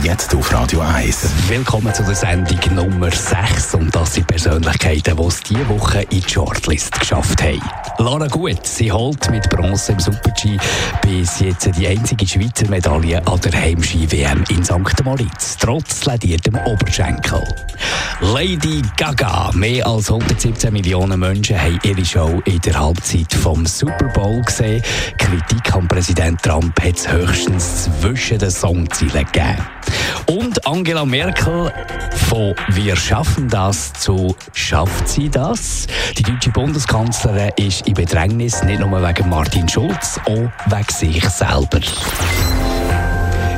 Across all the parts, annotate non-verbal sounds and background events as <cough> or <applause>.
Jetzt auf Radio 1. Willkommen zu der Sendung Nummer 6. Und das sind Persönlichkeiten, die es diese Woche in die Shortlist geschafft haben. Lara Gut, sie holt mit Bronze im Super-G bis jetzt die einzige Schweizer Medaille an der Heimski-WM in St. Moritz, trotz lediertem Oberschenkel. Lady Gaga, mehr als 117 Millionen Menschen haben ihre Show in der Halbzeit vom Super Bowl gesehen. Kritik an Präsident Trump hat es höchstens zwischen den Songzielen gegeben. Und Angela Merkel von Wir schaffen das zu Schafft sie das? Die deutsche Bundeskanzlerin ist in Bedrängnis, nicht nur wegen Martin Schulz, auch wegen sich selber.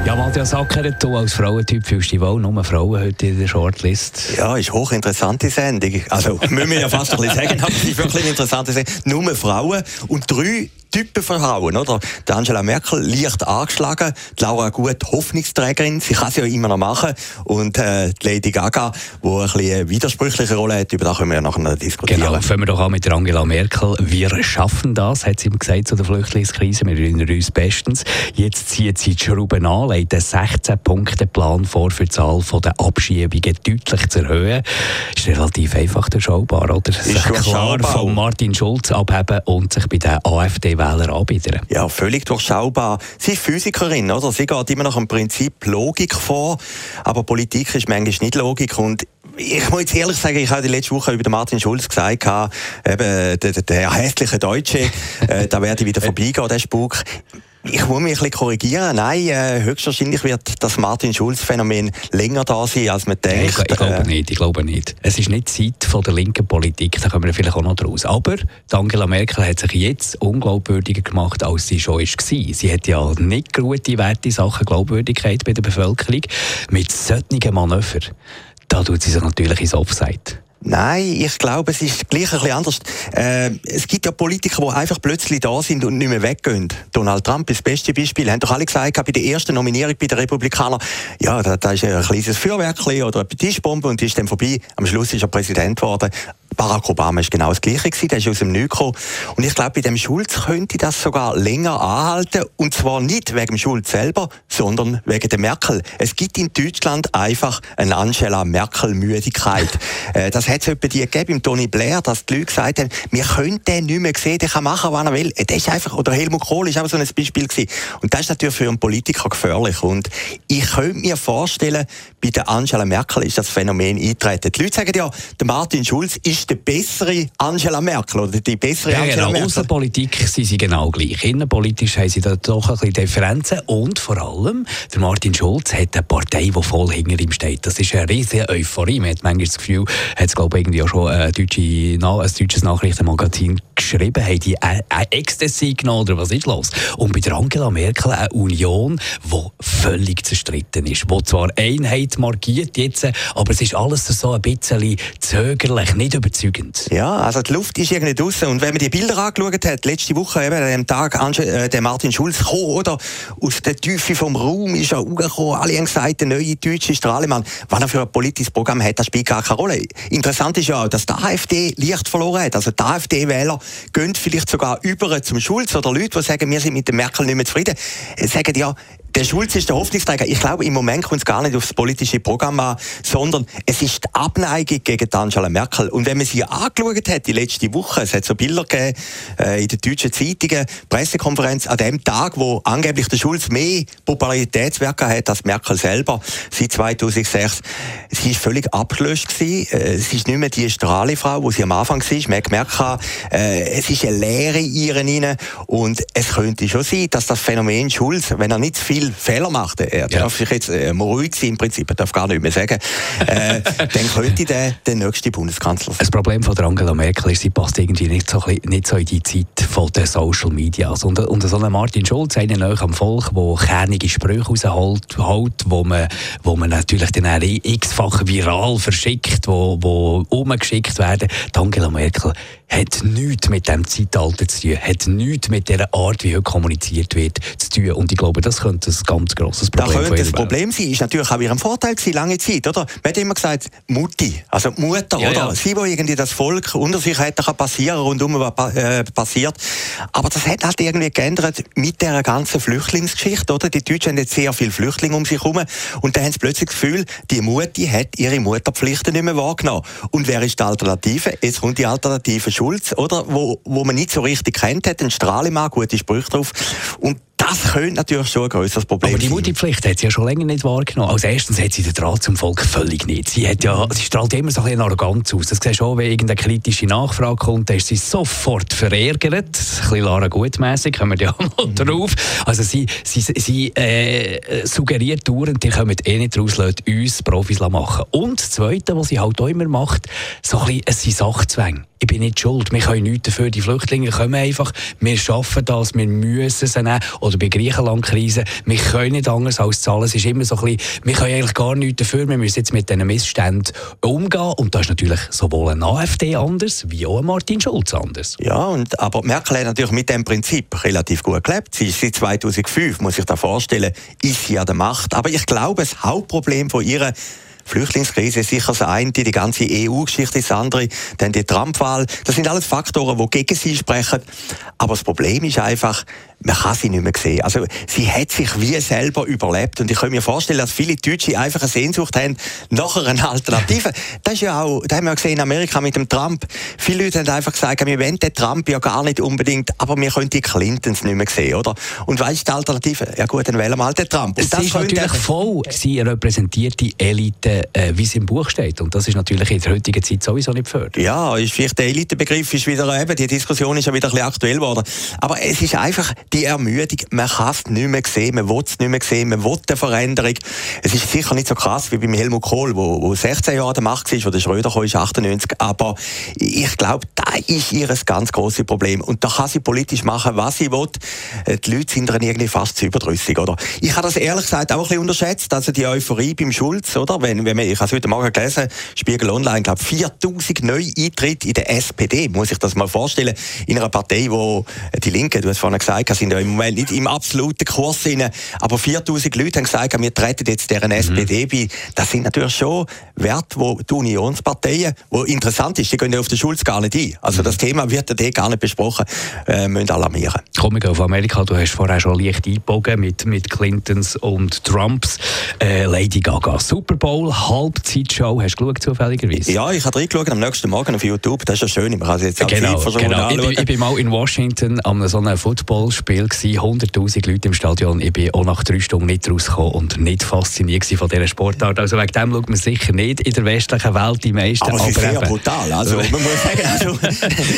Ja, Matthias Ackeret, du als Frauentyp fühlst dich wohl, nur Frauen heute in der Shortlist. Ja, ist hochinteressante Sendung. Also, <laughs> müssen wir ja fast ein bisschen sagen, aber es ist wirklich eine interessante Sendung. Nur Frauen und drei Typen oder? Die Angela Merkel leicht angeschlagen, die Laura Gut Hoffnungsträgerin, sie kann es ja immer noch machen und äh, die Lady Gaga, die ein bisschen eine widersprüchliche Rolle hat, über das können wir ja nachher diskutieren. Genau, fangen wir doch an mit der Angela Merkel. Wir schaffen das, hat sie ihm gesagt zu der Flüchtlingskrise, wir erinnern uns bestens. Jetzt zieht sie die Schrauben an, legt einen 16-Punkte-Plan vor für die Zahl der Abschiebungen deutlich zu erhöhen. Ist relativ einfach durchschaubar, oder? Ist klar von Martin Schulz abheben und sich bei der AfD Wähler anbieten. Ja, völlig durchschaubar. Sie ist Physikerin, oder? Sie geht immer nach dem Prinzip Logik vor, aber Politik ist manchmal nicht Logik und ich muss jetzt ehrlich sagen, ich habe die letzte Woche über Martin Schulz gesagt, eben, der, der, der hässliche Deutsche, äh, da werde ich wieder <laughs> vorbeigehen, der Spuk. Ich muss mich ein bisschen korrigieren. Nein, äh, höchstwahrscheinlich wird das Martin-Schulz-Phänomen länger da sein, als man denkt. Ich, ich, glaube äh, nicht, ich glaube nicht. Es ist nicht Zeit von der linken Politik, da kommen wir vielleicht auch noch draus. Aber Angela Merkel hat sich jetzt unglaubwürdiger gemacht, als sie schon war. Sie hat ja nicht gute Werte Sachen Glaubwürdigkeit bei der Bevölkerung. Mit solchen Manövern, da tut sie sich natürlich ins Offside. Nein, ich glaube, es ist gleich ein bisschen anders. Äh, es gibt ja Politiker, die einfach plötzlich da sind und nicht mehr weggehen. Donald Trump ist das beste Beispiel. Haben doch alle gesagt, bei der ersten Nominierung bei den Republikanern, ja, da, da ist ein kleines Feuerwerk oder eine Tischbombe und die ist dann vorbei. Am Schluss ist er Präsident geworden. Barack Obama ist genau das Gleiche gewesen, der ist aus dem Nichts gekommen. Und ich glaube, bei dem Schulz könnte das sogar länger anhalten. Und zwar nicht wegen dem Schulz selber, sondern wegen der Merkel. Es gibt in Deutschland einfach eine Angela Merkel-Müdigkeit. <laughs> äh, das hat es etwa die gegeben im Tony Blair, dass die Leute gesagt haben, wir können den nicht mehr sehen, der kann machen, was er will. Äh, der ist einfach, oder Helmut Kohl ist auch so ein Beispiel gewesen. Und das ist natürlich für einen Politiker gefährlich. Und ich könnte mir vorstellen, bei der Angela Merkel ist das Phänomen eintreten. Die Leute sagen ja, der Martin Schulz ist ist die bessere Angela Merkel oder die bessere ja, Angela genau. Merkel? Außenpolitik sind sie genau gleich. Innenpolitisch haben sie da doch ein bisschen Differenzen und vor allem der Martin Schulz hat eine Partei, die voll hinter ihm steht. Das ist eine riesige Euphorie. Man hat manchmal das Gefühl, hat es glaube ich irgendwie auch schon ein, deutsche, ein deutsches Nachrichtenmagazin geschrieben, haben die Ecstasy genommen oder was ist los? Und bei der Angela Merkel eine Union, die völlig zerstritten ist, die zwar Einheit markiert jetzt, aber es ist alles so ein bisschen zögerlich, nicht über überzeugend. Ja, also die Luft ist irgendwie draußen. Und wenn man die Bilder angeschaut hat, letzte Woche eben an dem Tag, äh, der Martin Schulz kam, oder? Aus der Tiefe vom Raum ist er hochgekommen. Alle haben gesagt, der neue deutsche Strahlemann. Was er für ein politisches Programm hat, das spielt gar keine Rolle. Interessant ist ja auch, dass die AfD Licht verloren hat. Also die AfD-Wähler gehen vielleicht sogar über zum Schulz oder Leute, die sagen, wir sind mit der Merkel nicht mehr zufrieden, sagen ja, der Schulz ist der Hoffnungsträger. Ich glaube, im Moment kommt es gar nicht aufs politische Programm an, sondern es ist die Abneigung gegen Angela Merkel. Und wenn man sie angeschaut hat, die letzte Woche, es hat so Bilder gegeben äh, in den deutschen Zeitungen, Pressekonferenz an dem Tag, wo angeblich der Schulz mehr Popularitätswerke hat als Merkel selber, seit 2006. Sie ist völlig abgelöscht gewesen. Äh, sie ist nicht mehr die Strahlefrau, wo sie am Anfang war. Man hat gemerkt, äh, es ist eine Leere in ihr rein. Und es könnte schon sein, dass das Phänomen Schulz, wenn er nicht viel viel Fehler macht, er darf sich jetzt äh, ruhig sein im Prinzip, er darf gar nicht mehr sagen, äh, <laughs> dann könnte der der nächste Bundeskanzler sein. Das Problem von der Angela Merkel ist, sie passt irgendwie nicht so, nicht so in die Zeit von den Social Media. Also, und, und so ein Martin Schulz, einer neu am Volk, der kernige Sprüche rausholt, holt, wo, man, wo man natürlich dann x-fach viral verschickt, wo, wo umgeschickt werden. Die Angela Merkel hat nichts mit dem Zeitalter zu tun, hat nichts mit der Art, wie heute kommuniziert wird, zu tun. Und ich glaube, das könnte ein ganz grosses Problem sein. Das könnte das Problem sein. Ist natürlich auch ihrem Vorteil gewesen, lange Zeit, oder? Man hat immer gesagt, Mutti, also Mutter, ja, oder? Ja. Sie, wo irgendwie das Volk unter sich hätte passieren rundum was äh, passiert. Aber das hat halt irgendwie geändert mit der ganzen Flüchtlingsgeschichte, oder? Die Deutschen haben jetzt sehr viele Flüchtlinge um sich herum und dann haben sie plötzlich das Gefühl, die Mutti hat ihre Mutterpflichten nicht mehr wahrgenommen. Und wer ist die Alternative? Jetzt kommt die Alternative Schulz, oder? Wo, wo man nicht so richtig kennt, hat einen Strahlemann, gute Sprüche drauf. Und das könnte natürlich schon ein größeres Problem sein. Aber die Mutti-Pflicht hat sie ja schon länger nicht wahrgenommen. Als erstens hat sie den Draht zum Volk völlig nicht. Sie, hat ja, sie strahlt immer so ein bisschen Arroganz aus. Das siehst schon, wenn irgendeine kritische Nachfrage kommt, dann ist sie sofort verärgert. Ein bisschen Lara Gutmässig, kommen wir ja mal mhm. drauf. Also sie, sie, sie äh, suggeriert dauernd, die können eh nicht raus, uns Profis machen. Und das Zweite, was sie halt auch immer macht, so ein bisschen, es sind Sachzwänge ich bin nicht schuld. Wir können nichts dafür. Die Flüchtlinge kommen einfach. Wir schaffen das. Wir müssen sie nehmen. Oder bei Griechenland-Krise. Wir können nicht anders als zahlen. Es ist immer so ein bisschen, wir können eigentlich gar nichts dafür. Wir müssen jetzt mit diesen Missständen umgehen. Und da ist natürlich sowohl ein AfD anders, wie auch ein Martin Schulz anders. Ja, und, aber Merkel hat natürlich mit dem Prinzip relativ gut gelebt. Sie ist seit 2005, muss ich da vorstellen, ist sie an der Macht. Aber ich glaube, das Hauptproblem von ihrer Flüchtlingskrise ist sicher das eine, die ganze EU-Geschichte ist das andere, dann die Trump-Wahl. Das sind alles Faktoren, die gegen sie sprechen. Aber das Problem ist einfach, man kann sie nicht mehr sehen. Also sie hat sich wie selber überlebt und ich kann mir vorstellen, dass viele Deutsche einfach eine Sehnsucht haben nach einer Alternative. Das ist ja auch, das haben wir ja gesehen in Amerika mit dem Trump. Viele Leute haben einfach gesagt, wir wollen den Trump ja gar nicht unbedingt, aber wir können die Clintons nicht mehr sehen, oder? Und weißt du die Alternative? Ja gut, dann wählen wir halt den Trump. Und das ist natürlich voll, sie repräsentiert die Elite, äh, wie es im Buch steht. Und das ist natürlich in der heutigen Zeit sowieso nicht gefördert. Ja, ist vielleicht der Elitebegriff ist wieder eben, die Diskussion ist ja wieder ein bisschen aktuell geworden. Aber es ist einfach, die Ermüdung, man kann es nicht mehr sehen, man will es nicht mehr sehen, man will eine Veränderung. Es ist sicher nicht so krass wie beim Helmut Kohl, wo, wo 16 Jahre der Macht war, der Schröder kam, ist 98, aber ich glaube, da ist ihr ganz grosses Problem. Und da kann sie politisch machen, was sie will. Äh, die Leute sind dann irgendwie fast zu überdrüssig, oder? Ich habe das ehrlich gesagt auch ein bisschen unterschätzt, also die Euphorie beim Schulz, oder? Wenn, wenn man, ich habe es heute Morgen gelesen, Spiegel Online, glaube 4000 neue Eintritte in der SPD, muss ich das mal vorstellen, in einer Partei, wo die Linke, du hast vorhin gesagt, sind ja im Moment nicht im absoluten Kurs drin, aber 4000 Leute haben gesagt, wir treten jetzt deren mhm. SPD bei. Das sind natürlich schon Werte, wo die Unionsparteien, wo interessant ist, die gehen ja auf den Schulz gar nicht ein. Also mhm. das Thema wird ja gar nicht besprochen, äh, müssen alarmieren. Kommen wir auf Amerika, du hast vorher schon leicht eingebogen mit, mit Clintons und Trumps. Äh, Lady Gaga, Super Bowl, Halbzeitshow, hast du geschaut zufälligerweise? Ja, ich habe reingeschaut am nächsten Morgen auf YouTube, das ist ja schön, man kann jetzt genau, genau. Ich, bin, ich bin mal in Washington an so einem Footballspiel 100'000 Leute im Stadion. Ich bin auch nach drei Stunden nicht rausgekommen und nicht fasziniert von dieser Sportart. Also wegen dem schaut man sicher nicht in der westlichen Welt die meisten. Aber es ist sehr brutal. Also, man muss sagen, also,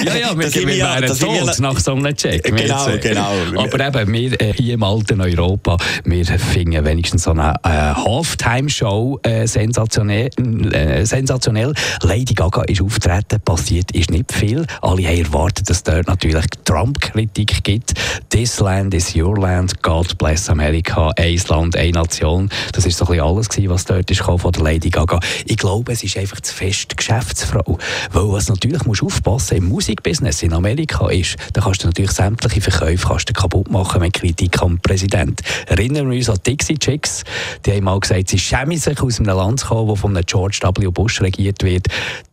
ja, ja, wir, wir wären tot nach so einem Check. Genau, genau. Aber eben, wir äh, hier im alten Europa, wir finden wenigstens so eine äh, Halftime-Show äh, sensationell, äh, sensationell. Lady Gaga ist auftreten, passiert ist nicht viel. Alle haben erwartet, dass dort natürlich Trump-Kritik gibt. This land is your land, God bless America, ein Land, eine Nation. Das ist so ein bisschen alles gewesen, was dort ist von der Lady Gaga. Ich glaube, es ist einfach zu fest Geschäftsfrau. Weil was natürlich musst aufpassen im Musikbusiness in Amerika ist, da kannst du natürlich sämtliche Verkäufe kannst du kaputt machen mit Kritik am Präsident. Erinnern wir uns an Dixie Chicks, die haben mal gesagt, sie schämen sich aus einem Land zu kommen, das von George W. Bush regiert wird.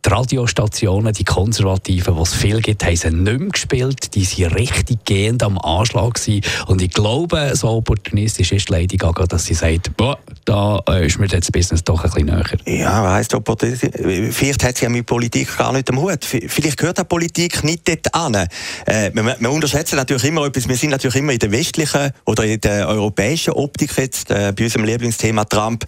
Die Radiostationen, die Konservativen, die es viel gibt, haben sie nicht mehr gespielt. Die waren richtig gehend am Anschlag gewesen. Und ich glaube, so opportunistisch ist Lady Gaga, dass sie sagt, boah, da äh, ist mir das Business doch ein bisschen näher. Ja, heisst Vielleicht hat sie ja mit Politik gar nicht am Hut. Vielleicht gehört die Politik nicht dort an. Äh, wir, wir unterschätzen natürlich immer etwas. Wir sind natürlich immer in der westlichen oder in der europäischen Optik jetzt, äh, bei unserem Lieblingsthema Trump.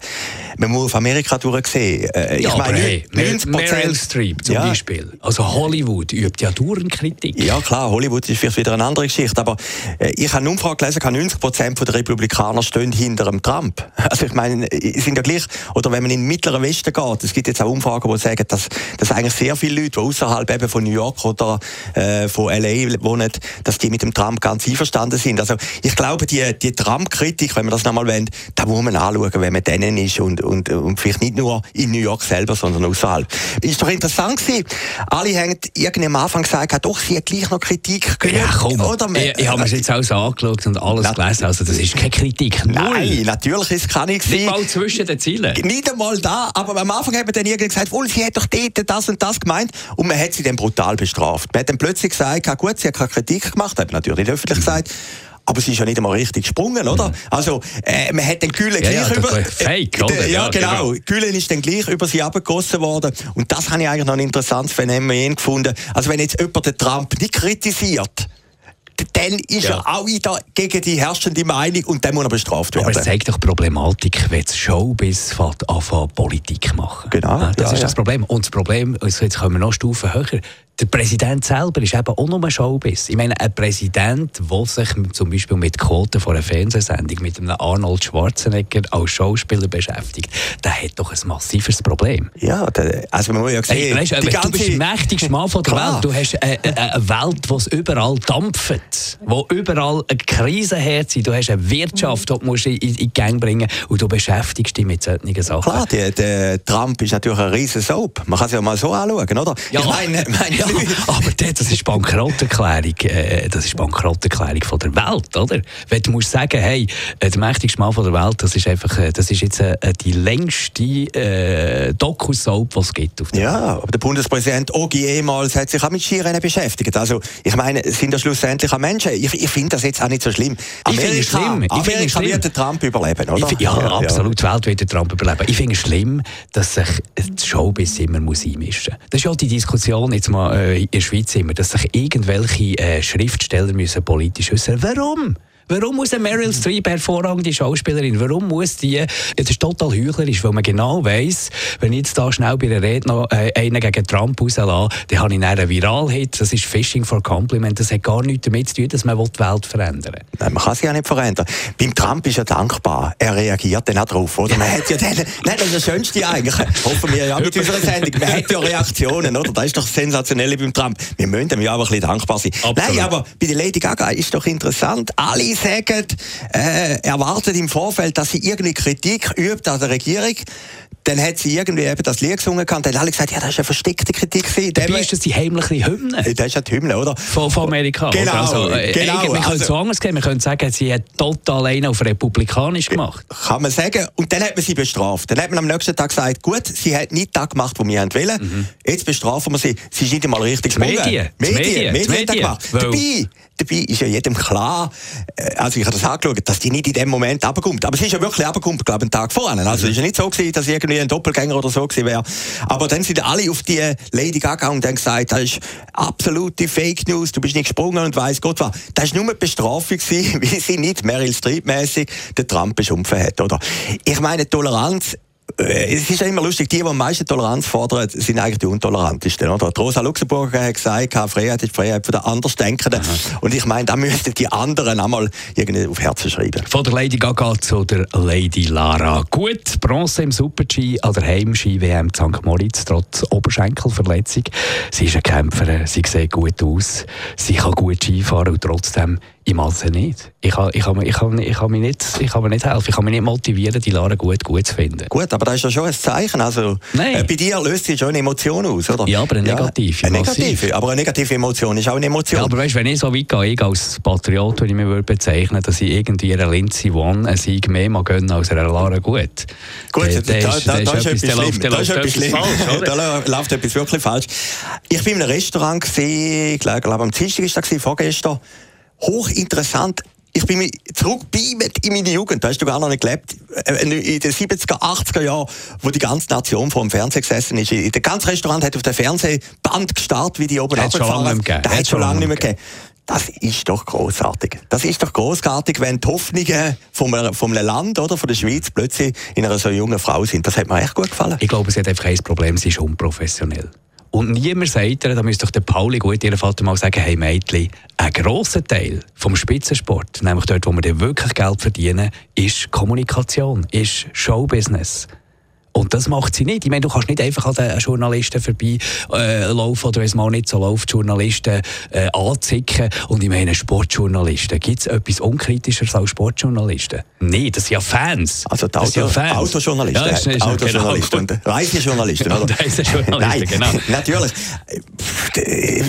Man muss auf Amerika durchsehen. Äh, ja, ich meine, hey, 90 Meryl Streep zum ja. Beispiel. Also Hollywood übt ja dauernd Kritik. Ja klar, Hollywood ist vielleicht wieder eine andere Geschichte. Aber äh, ich habe eine Umfrage gelesen, 90 Prozent der Republikaner stehen hinter dem Trump. <laughs> Also ich meine, meine, sind ja gleich, oder wenn man in den mittleren Westen geht, es gibt jetzt auch Umfragen, die sagen, dass, dass eigentlich sehr viele Leute, die außerhalb eben von New York oder äh, von LA wohnen, dass die mit dem Trump ganz einverstanden sind. Also ich glaube, die, die Trump-Kritik, wenn man das nochmal wendet, da muss man anschauen, wenn man denen ist und, und, und vielleicht nicht nur in New York selber, sondern außerhalb. Ist doch interessant gewesen. Alle haben irgendwie am Anfang gesagt, doch, sie hat gleich noch Kritik gehört. Ja, komm. Oder? Ich, ich habe mir jetzt alles angeschaut und alles gelesen, also das ist keine Kritik. Null. Nein, natürlich ist es keine Nicht mal zwischen den Zielen. Nicht einmal da, aber am Anfang hat man dann irgendwie gesagt, wohl, sie hat doch dort das und das gemeint und man hat sie dann brutal bestraft. Man hat dann plötzlich gesagt, gut, sie hat keine Kritik gemacht, hat natürlich nicht öffentlich gesagt, aber sie ist ja nicht einmal richtig gesprungen, oder? Mhm. Also, äh, man hat den Gülen ja, gleich ja, über... Fake, oder? Äh, ja, ja, genau. genau. Gülen ist dann gleich über sie abgegossen worden. Und das habe ich eigentlich noch ein interessantes Phänomen gefunden. Also, wenn jetzt jemand den Trump nicht kritisiert, dann ist ja. er auch wieder gegen die herrschende Meinung und dann muss er bestraft werden. Aber es zeigt doch Problematik, wenn es Showbiz anfängt, Politik machen. Genau. Das ja, ist das Problem. Und das Problem, jetzt kommen wir noch Stufen höher, der Präsident selber ist eben auch nur ein Showbiz. Ich meine, ein Präsident, der sich zum Beispiel mit Quoten von einer Fernsehsendung mit einem Arnold Schwarzenegger als Schauspieler beschäftigt, der hat doch ein massives Problem. Ja, der, also man muss ja sehen... Hey, weißt, du, du bist der mächtigste Mann von der. Welt. Du hast eine, eine Welt, es überall dampft, wo überall eine Krise herrscht. Du hast eine Wirtschaft, die du musst in, in die Gang bringen und du beschäftigst dich mit solchen Sachen. Klar, der, der Trump ist natürlich ein riesen Soap. Man kann es ja mal so anschauen, oder? Ja. Ich meine, meine <laughs> aber das ist Bankrotterklärung, äh, das ist Bankrotterklärung von der Welt, oder? Wenn du musst sagen, hey, äh, der mächtigste Mann von der Welt, das ist einfach, äh, das ist jetzt die längste äh, Doku-Soap, die es gibt. Auf der ja, Welt. aber der Bundespräsident Ogi ehemals hat sich auch mit Skirennen beschäftigt. Also, ich meine, sind das schlussendlich auch Menschen? Ich, ich finde das jetzt auch nicht so schlimm. Amerika, ich finde es schlimm. Ich Amerika schlimm. wird den Trump überleben, oder? Ich, ja, ja, absolut. Ja. Die Welt wird den Trump überleben. Ich finde es schlimm, dass sich das Showbiz immer muss einmischen muss. Das ist ja die Diskussion jetzt mal äh, in der Schweiz immer, dass sich irgendwelche äh, Schriftsteller müssen politisch äußern. Warum? Warum muss Meryl Streep hervorragende Schauspielerin? Warum muss die? Das ist total heuchlerisch, weil man genau weiss, wenn ich jetzt da schnell bei der Rede noch äh, einen gegen Trump rauslasse, dann habe ich einen Viral-Hit. Das ist Fishing for Compliment. Das hat gar nichts damit zu tun, dass man die Welt verändern will. Nein, man kann sie ja nicht verändern. Beim Trump ist er dankbar. Er reagiert dann auch drauf, oder? Man hat ja den, nein, das ist das Schönste eigentlich. Hoffen wir ja mit unserer Sendung. Man hat ja Reaktionen, oder? Das ist doch sensationell beim Trump. Wir müssen ihm ja aber ein bisschen dankbar sein. Absolut. Nein, aber bei der Lady Gaga ist doch interessant. Alle sagen, äh, erwartet im Vorfeld, dass sie irgendeine Kritik übt an der Regierung. Dann hat sie irgendwie eben das Lied gesungen und dann haben alle gesagt, ja, das ist eine versteckte Kritik. Dabei ist das die heimliche Hymne. Das ist ja die Hymne, oder? Von, von Amerika. Genau, also, äh, genau. Wir können es so anders gehen. Wir können sagen, sie hat total einen auf republikanisch gemacht. Kann man sagen. Und dann hat man sie bestraft. Dann hat man am nächsten Tag gesagt, gut, sie hat nicht das gemacht, was wir wollen. Mhm. Jetzt bestrafen wir sie. Sie ist nicht einmal richtig gesprungen. Medien. Medien. Medien. Medien, Medien. gemacht. Dabei, dabei ist ja jedem klar, äh, also ich habe das angeschaut, dass die nicht in dem Moment abkommt. Aber sie ist ja wirklich abgekommen, glaube ich, einen Tag vorher. Also es ist ja nicht so gewesen, dass irgendwie ein Doppelgänger oder so gewesen wäre. Aber dann sind alle auf die Lady Gaga und haben gesagt, das ist absolute Fake News, du bist nicht gesprungen und weiss Gott was. Das war nur eine Bestrafung, gewesen, <laughs> wie sie nicht Meryl Streep-mässig den Trump beschimpfen hat, oder? Ich meine, Toleranz es ist ja immer lustig, die, die am meisten Toleranz fordern, sind eigentlich die untolerantesten. Oder? Rosa Luxemburger hat gesagt, Freiheit ist Freiheit für den Andersdenkenden. Aha. Und ich meine, da müssten die anderen einmal irgendwie auf Herzen schreiben. Von der Lady Gaga zu der Lady Lara. Gut, Bronze im Super-G an der Heimski-WM St. Moritz, trotz Oberschenkelverletzung. Sie ist eine Kämpferin, sie sieht gut aus, sie kann gut Skifahren und trotzdem ich mache es nicht. Ich kann, ich, kann, ich, kann, ich, kann mir nicht, ich kann mir nicht helfen. Ich kann mich nicht motivieren, die Lara gut, gut zu finden. Gut, aber das ist ja schon ein Zeichen. Also, äh, bei dir löst sich schon eine Emotion aus, oder? Ja, aber eine negative. Ja, eine negative. Aber eine negative Emotion ist auch eine Emotion. Ja, aber weißt, wenn ich so weit gehe, ich als Patriot, würde ich mich bezeichnen, dass ich irgendwie einer Lindsay One einen Sieg mehr mag gönnen als einer Lara gut. Gut, da, da, da, da, ist etwas schlimm. Da ist etwas schlimm. Da läuft etwas wirklich falsch. Ich bin in einem Restaurant gesehen, ich glaube am Dienstag war das, vorgestern hochinteressant. Ich bin zurückbeamt in meine Jugend, da hast du gar noch nicht gelebt, äh, in den 70er, 80er Jahren, wo die ganze Nation vor dem Fernseher gesessen ist. Der ganze Restaurant hat auf dem Fernsehband gestartet, wie die oben. Das hat schon lange nicht mehr gegeben. Das ist doch großartig. Das ist doch großartig, wenn die Hoffnungen vom, vom Land oder von der Schweiz plötzlich in einer so jungen Frau sind. Das hat mir echt gut gefallen. Ich glaube, sie hat einfach ein Problem, sie ist unprofessionell. Und niemand sagt ihr, da müsste doch der Pauli gut ihren Vater mal sagen, hey Mädchen, ein grosser Teil vom Spitzensport, nämlich dort, wo wir wirklich Geld verdienen, ist Kommunikation, ist Showbusiness. Und das macht sie nicht. Ich meine, du kannst nicht einfach an den Journalisten vorbeilaufen äh, oder wenn es mal nicht so läuft, Journalisten äh, anzicken. Und ich meine, Sportjournalisten. Gibt es etwas Unkritischeres als Sportjournalisten? Nein, das sind ja Fans. Also die Auto, ja Fans. Autojournalisten. Ja, ist, Autojournalisten genau. und Reisejournalisten. Oder? <laughs> Reisejournalisten, Nein, genau. <laughs> natürlich.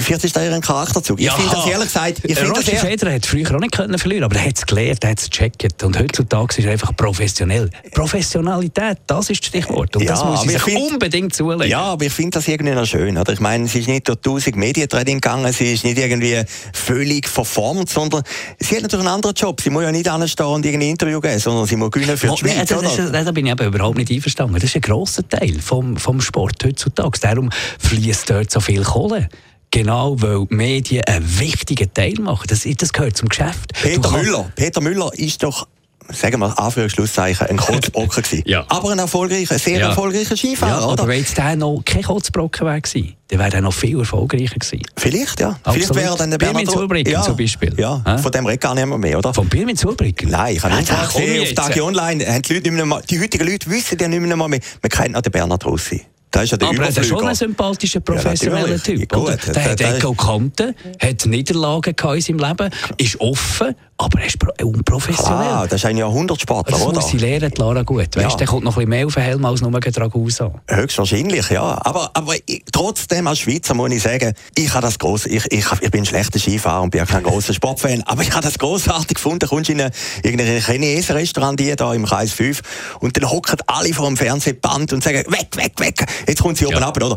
Vielleicht ist da ein Charakterzug. Ich ja, finde das ehrlich gesagt... Ich Roger das Federer hat früher auch nicht können verlieren aber er hat es gelernt, er hat es gecheckt. Und heutzutage ist er einfach professionell. Professionalität, das ist das Stichwort. Sport. Und ja, das muss ich find, unbedingt zulegen. Ja, aber ich finde das irgendwie noch schön. Oder? Ich meine, sie ist nicht durch tausend Medientraining gegangen, sie ist nicht irgendwie völlig verformt, sondern sie hat natürlich einen anderen Job. Sie muss ja nicht anstehen und irgendein Interview geben, sondern sie muss gewinnen für die Schweiz. Nee, das, das, da bin ich aber überhaupt nicht einverstanden. Das ist ein grosser Teil vom, vom Sport heutzutage. Darum fließt dort so viel Kohle. Genau, weil Medien einen wichtigen Teil machen. Das, das gehört zum Geschäft. Peter Müller, Peter Müller ist doch sagen wir Anführungsschlusszeichen, ein Kurzbrocken gewesen. <laughs> ja. Aber ein erfolgreicher, sehr ja. erfolgreicher Skifahrer, ja, oder? Aber wenn jetzt der noch kein Kurzbrocken wäre gewesen, dann wäre er noch viel erfolgreicher gewesen. Vielleicht, ja. Absolut. Vielleicht wäre dann der. Birmin ja. zum Beispiel. Ja, ha? von dem redet gar nicht mehr, oder? Von Birmin Zulbricken? Nein, ich habe nicht gesehen, auf Tagi Online, haben die, Leute nicht mehr, die heutigen Leute wissen ja nicht mehr, mehr. man kennt noch den Bernhard Rossi. Das ist ja der Aber er ist schon ein sympathischer, professioneller ja, Typ. Gut, der hat Echo Kanten, hat Niederlagen in seinem Leben, ist offen, aber er ist unprofessionell. Ah, das ist ein Jahrhundertsportler, das oder? Das muss sie lernen, Lara gut. Weißt, ja. der kommt noch ein bisschen mehr auf den Helm als nur ein Dragusa. Höchstwahrscheinlich, ja. Aber, aber ich, trotzdem als Schweizer muss ich sagen, ich, habe das gross, ich, ich, ich bin ein schlechter Skifahrer und bin kein grosser Sportfan, aber ich habe das grossartig gefunden. Du kommst in ein Chinesen Restaurant hier im Kreis 5 und dann hocken alle vor dem Fernsehband und sagen, weg, weg, weg. Jetzt kommt sie oben ja. ab, oder?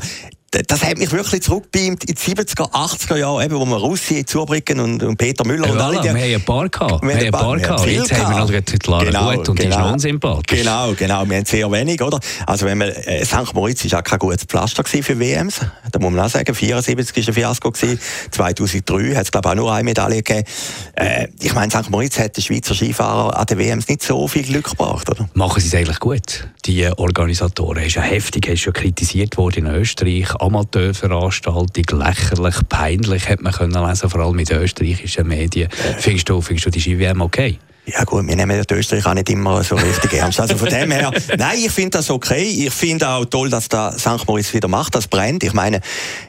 Das hat mich wirklich zurückbeamt in die 70er, 80er Jahre, eben, wo wir Russi, Zubricken und, und Peter Müller ja, und alle die... Wir haben ein paar gehabt. Wir haben ein paar gehabt. Jetzt haben wir noch die Lara genau, Gut und genau, die ist noch unsympathisch. Genau, genau. Wir haben sehr wenig, oder? Also wenn man, äh, St. Moritz war auch kein gutes Pflaster für WMs. Da muss man auch sagen, 74 war ein Fiasko gewesen. 2003 hat es, glaube ich, auch nur eine Medaille gegeben. Äh, ich meine, St. Moritz hat den Schweizer Skifahrer an den WMs nicht so viel Glück gebracht, oder? Machen sie es eigentlich gut, die Organisatoren? Ist ja heftig, ist schon kritisiert worden in Österreich. Amateurveranstaltung, lächerlich, peinlich, hat man können lesen, vor allem den österreichischen Medien. Findest du, findest du die GWM okay? Ja gut, wir nehmen die Österreich auch nicht immer so richtig ernst. Also von dem her, <laughs> nein, ich finde das okay. Ich finde auch toll, dass da St. Moritz wieder macht, das brennt. Ich meine,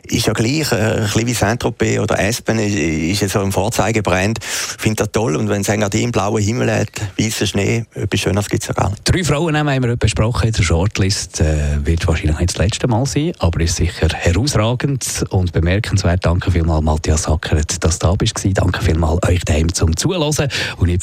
ist ja gleich, äh, ein bisschen wie Saint-Tropez oder Aspen ist, ist ja so ein Vorzeigebrand. Ich finde das toll. Und wenn Engadin blauen Himmel hat, weißer Schnee, etwas Schöneres gibt es ja gar nicht. Drei Frauen haben wir besprochen in der Shortlist. Äh, wird wahrscheinlich nicht das letzte Mal sein, aber ist sicher herausragend und bemerkenswert. Danke vielmals, Matthias Sackert, dass du da bist. Danke vielmals euch daheim zum Zuhören und nicht